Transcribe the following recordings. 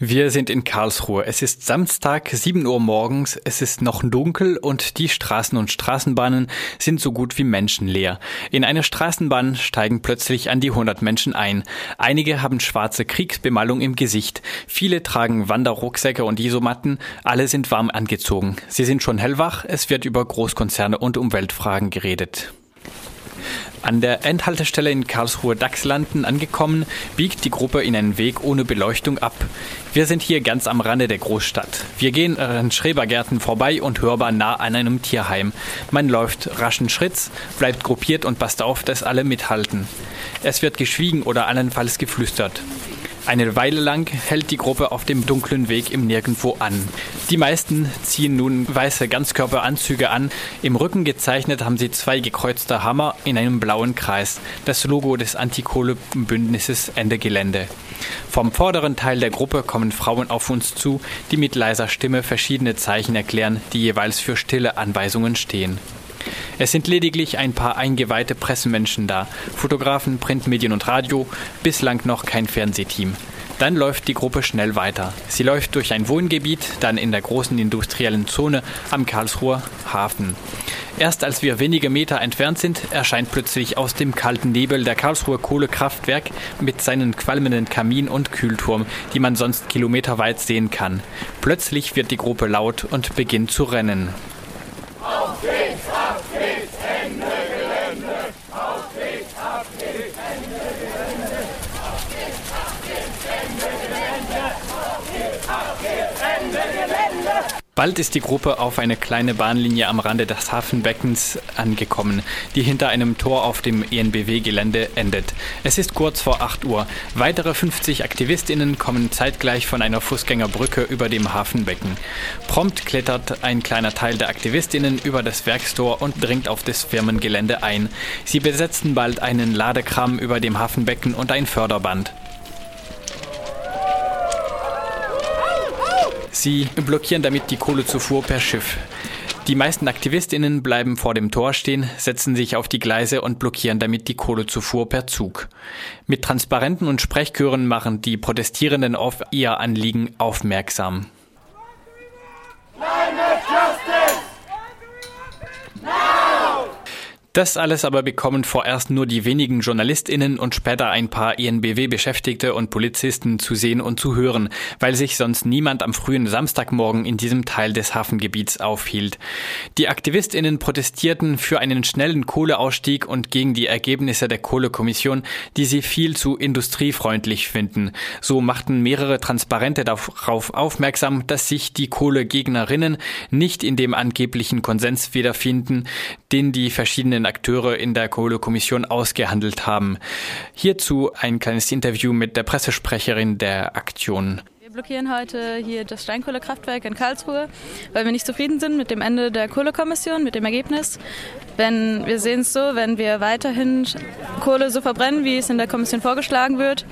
Wir sind in Karlsruhe. Es ist Samstag, 7 Uhr morgens. Es ist noch dunkel und die Straßen und Straßenbahnen sind so gut wie menschenleer. In eine Straßenbahn steigen plötzlich an die 100 Menschen ein. Einige haben schwarze Kriegsbemalung im Gesicht. Viele tragen Wanderrucksäcke und Isomatten. Alle sind warm angezogen. Sie sind schon hellwach. Es wird über Großkonzerne und Umweltfragen geredet. An der Endhaltestelle in Karlsruhe-Dachslanden angekommen, biegt die Gruppe in einen Weg ohne Beleuchtung ab. Wir sind hier ganz am Rande der Großstadt. Wir gehen an Schrebergärten vorbei und hörbar nah an einem Tierheim. Man läuft raschen Schritts, bleibt gruppiert und passt auf, dass alle mithalten. Es wird geschwiegen oder allenfalls geflüstert. Eine Weile lang hält die Gruppe auf dem dunklen Weg im Nirgendwo an. Die meisten ziehen nun weiße Ganzkörperanzüge an. Im Rücken gezeichnet haben sie zwei gekreuzte Hammer in einem blauen Kreis. Das Logo des Antikohle-Bündnisses Ende Gelände. Vom vorderen Teil der Gruppe kommen Frauen auf uns zu, die mit leiser Stimme verschiedene Zeichen erklären, die jeweils für stille Anweisungen stehen. Es sind lediglich ein paar eingeweihte Pressemenschen da, Fotografen, Printmedien und Radio, bislang noch kein Fernsehteam. Dann läuft die Gruppe schnell weiter. Sie läuft durch ein Wohngebiet, dann in der großen industriellen Zone am Karlsruher Hafen. Erst als wir wenige Meter entfernt sind, erscheint plötzlich aus dem kalten Nebel der Karlsruher Kohlekraftwerk mit seinen qualmenden Kamin und Kühlturm, die man sonst kilometerweit sehen kann. Plötzlich wird die Gruppe laut und beginnt zu rennen. Auf geht's, auf geht's, Ende Gelände. Auf geht's, auf geht's, Ende Gelände. Auf geht's, auf geht's, Ende Gelände. Auf geht's, auf geht's, Ende Gelände. Bald ist die Gruppe auf eine kleine Bahnlinie am Rande des Hafenbeckens angekommen, die hinter einem Tor auf dem ENBW-Gelände endet. Es ist kurz vor 8 Uhr. Weitere 50 AktivistInnen kommen zeitgleich von einer Fußgängerbrücke über dem Hafenbecken. Prompt klettert ein kleiner Teil der AktivistInnen über das Werkstor und dringt auf das Firmengelände ein. Sie besetzen bald einen Ladekram über dem Hafenbecken und ein Förderband. Sie blockieren damit die Kohlezufuhr per Schiff. Die meisten Aktivistinnen bleiben vor dem Tor stehen, setzen sich auf die Gleise und blockieren damit die Kohlezufuhr per Zug. Mit Transparenten und Sprechchören machen die Protestierenden auf ihr Anliegen aufmerksam. Das alles aber bekommen vorerst nur die wenigen JournalistInnen und später ein paar ENBW-Beschäftigte und Polizisten zu sehen und zu hören, weil sich sonst niemand am frühen Samstagmorgen in diesem Teil des Hafengebiets aufhielt. Die AktivistInnen protestierten für einen schnellen Kohleausstieg und gegen die Ergebnisse der Kohlekommission, die sie viel zu industriefreundlich finden. So machten mehrere Transparente darauf aufmerksam, dass sich die Kohlegegnerinnen nicht in dem angeblichen Konsens wiederfinden, den die verschiedenen Akteure in der Kohlekommission ausgehandelt haben. Hierzu ein kleines Interview mit der Pressesprecherin der Aktion. Wir blockieren heute hier das Steinkohlekraftwerk in Karlsruhe, weil wir nicht zufrieden sind mit dem Ende der Kohlekommission, mit dem Ergebnis. Wenn wir sehen es so, wenn wir weiterhin Kohle so verbrennen, wie es in der Kommission vorgeschlagen wird,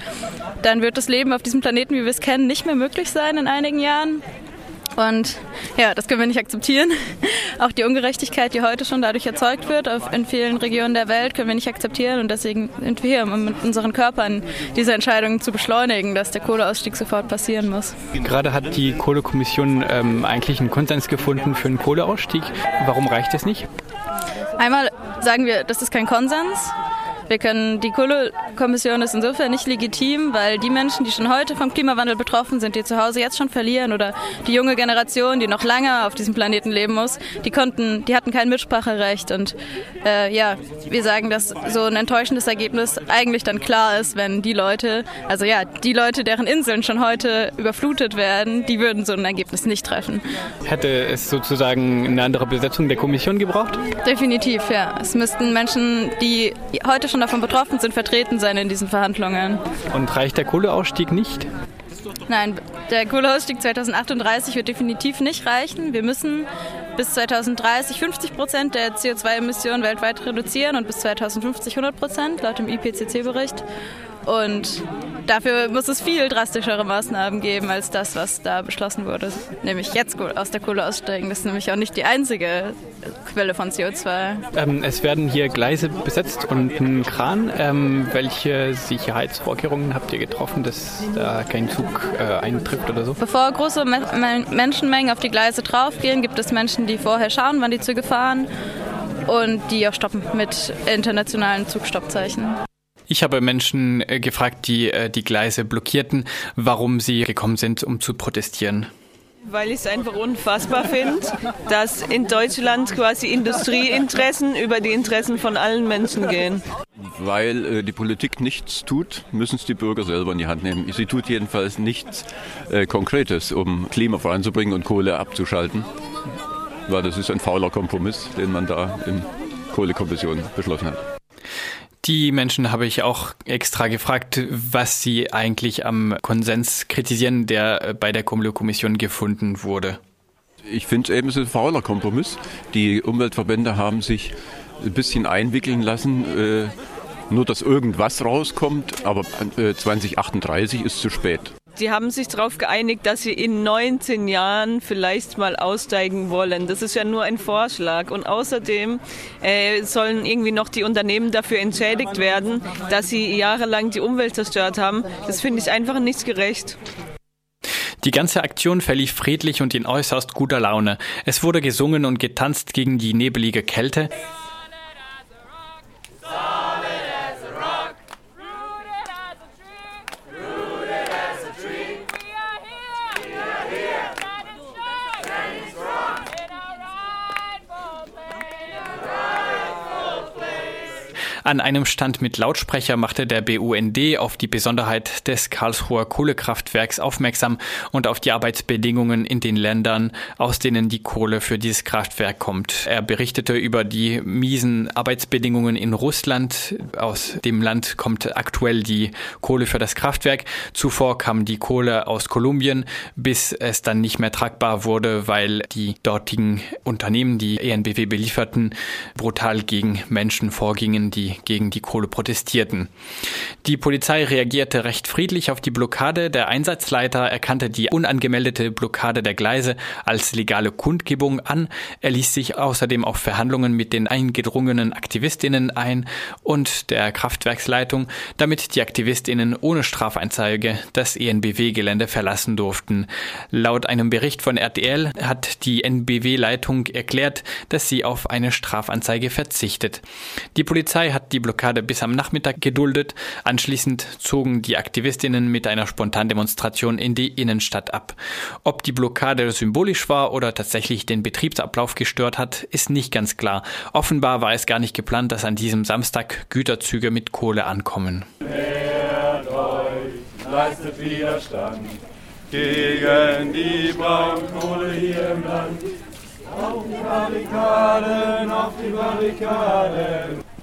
dann wird das Leben auf diesem Planeten, wie wir es kennen, nicht mehr möglich sein in einigen Jahren. Und ja, das können wir nicht akzeptieren. Auch die Ungerechtigkeit, die heute schon dadurch erzeugt wird in vielen Regionen der Welt, können wir nicht akzeptieren. Und deswegen sind wir hier, um mit unseren Körpern diese Entscheidung zu beschleunigen, dass der Kohleausstieg sofort passieren muss. Gerade hat die Kohlekommission ähm, eigentlich einen Konsens gefunden für einen Kohleausstieg. Warum reicht es nicht? Einmal sagen wir, das ist kein Konsens. Wir können, die Kohlekommission ist insofern nicht legitim, weil die Menschen, die schon heute vom Klimawandel betroffen sind, die zu Hause jetzt schon verlieren oder die junge Generation, die noch lange auf diesem Planeten leben muss, die konnten, die hatten kein Mitspracherecht und äh, ja, wir sagen, dass so ein enttäuschendes Ergebnis eigentlich dann klar ist, wenn die Leute, also ja, die Leute, deren Inseln schon heute überflutet werden, die würden so ein Ergebnis nicht treffen. Hätte es sozusagen eine andere Besetzung der Kommission gebraucht? Definitiv, ja. Es müssten Menschen, die heute schon schon davon betroffen sind, vertreten sein in diesen Verhandlungen. Und reicht der Kohleausstieg nicht? Nein, der Kohleausstieg 2038 wird definitiv nicht reichen. Wir müssen bis 2030 50 Prozent der CO2-Emissionen weltweit reduzieren und bis 2050 100 Prozent laut dem IPCC-Bericht. Und dafür muss es viel drastischere Maßnahmen geben als das, was da beschlossen wurde. Nämlich jetzt aus der Kohle aussteigen. Das ist nämlich auch nicht die einzige Quelle von CO2. Ähm, es werden hier Gleise besetzt und ein Kran. Ähm, welche Sicherheitsvorkehrungen habt ihr getroffen, dass da kein Zug äh, eintrifft oder so? Bevor große Me Menschenmengen auf die Gleise draufgehen, gibt es Menschen, die vorher schauen, wann die Züge fahren und die auch stoppen mit internationalen Zugstoppzeichen. Ich habe Menschen äh, gefragt, die äh, die Gleise blockierten, warum sie gekommen sind, um zu protestieren. Weil ich es einfach unfassbar finde, dass in Deutschland quasi Industrieinteressen über die Interessen von allen Menschen gehen. Weil äh, die Politik nichts tut, müssen es die Bürger selber in die Hand nehmen. Sie tut jedenfalls nichts äh, Konkretes, um Klima voranzubringen und Kohle abzuschalten. Weil das ist ein fauler Kompromiss, den man da in Kohlekommission beschlossen hat. Die Menschen habe ich auch extra gefragt, was sie eigentlich am Konsens kritisieren, der äh, bei der Kommission gefunden wurde. Ich finde es eben ein fauler Kompromiss. Die Umweltverbände haben sich ein bisschen einwickeln lassen, äh, nur dass irgendwas rauskommt, aber äh, 2038 ist zu spät. Sie haben sich darauf geeinigt, dass sie in 19 Jahren vielleicht mal aussteigen wollen. Das ist ja nur ein Vorschlag. Und außerdem äh, sollen irgendwie noch die Unternehmen dafür entschädigt werden, dass sie jahrelang die Umwelt zerstört haben. Das finde ich einfach nicht gerecht. Die ganze Aktion verlief friedlich und in äußerst guter Laune. Es wurde gesungen und getanzt gegen die nebelige Kälte. An einem Stand mit Lautsprecher machte der BUND auf die Besonderheit des Karlsruher Kohlekraftwerks aufmerksam und auf die Arbeitsbedingungen in den Ländern, aus denen die Kohle für dieses Kraftwerk kommt. Er berichtete über die miesen Arbeitsbedingungen in Russland. Aus dem Land kommt aktuell die Kohle für das Kraftwerk. Zuvor kam die Kohle aus Kolumbien, bis es dann nicht mehr tragbar wurde, weil die dortigen Unternehmen, die ENBW belieferten, brutal gegen Menschen vorgingen, die gegen die Kohle protestierten. Die Polizei reagierte recht friedlich auf die Blockade. Der Einsatzleiter erkannte die unangemeldete Blockade der Gleise als legale Kundgebung an. Er ließ sich außerdem auf Verhandlungen mit den eingedrungenen Aktivistinnen ein und der Kraftwerksleitung, damit die Aktivistinnen ohne Strafeinzeige das ENBW-Gelände verlassen durften. Laut einem Bericht von RTL hat die NBW-Leitung erklärt, dass sie auf eine Strafanzeige verzichtet. Die Polizei hat die Blockade bis am Nachmittag geduldet. Anschließend zogen die Aktivistinnen mit einer Spontandemonstration in die Innenstadt ab. Ob die Blockade symbolisch war oder tatsächlich den Betriebsablauf gestört hat, ist nicht ganz klar. Offenbar war es gar nicht geplant, dass an diesem Samstag Güterzüge mit Kohle ankommen. Leistet Widerstand gegen die Braunkohle hier im Land. Auf die Barrikaden, auf die Barrikaden.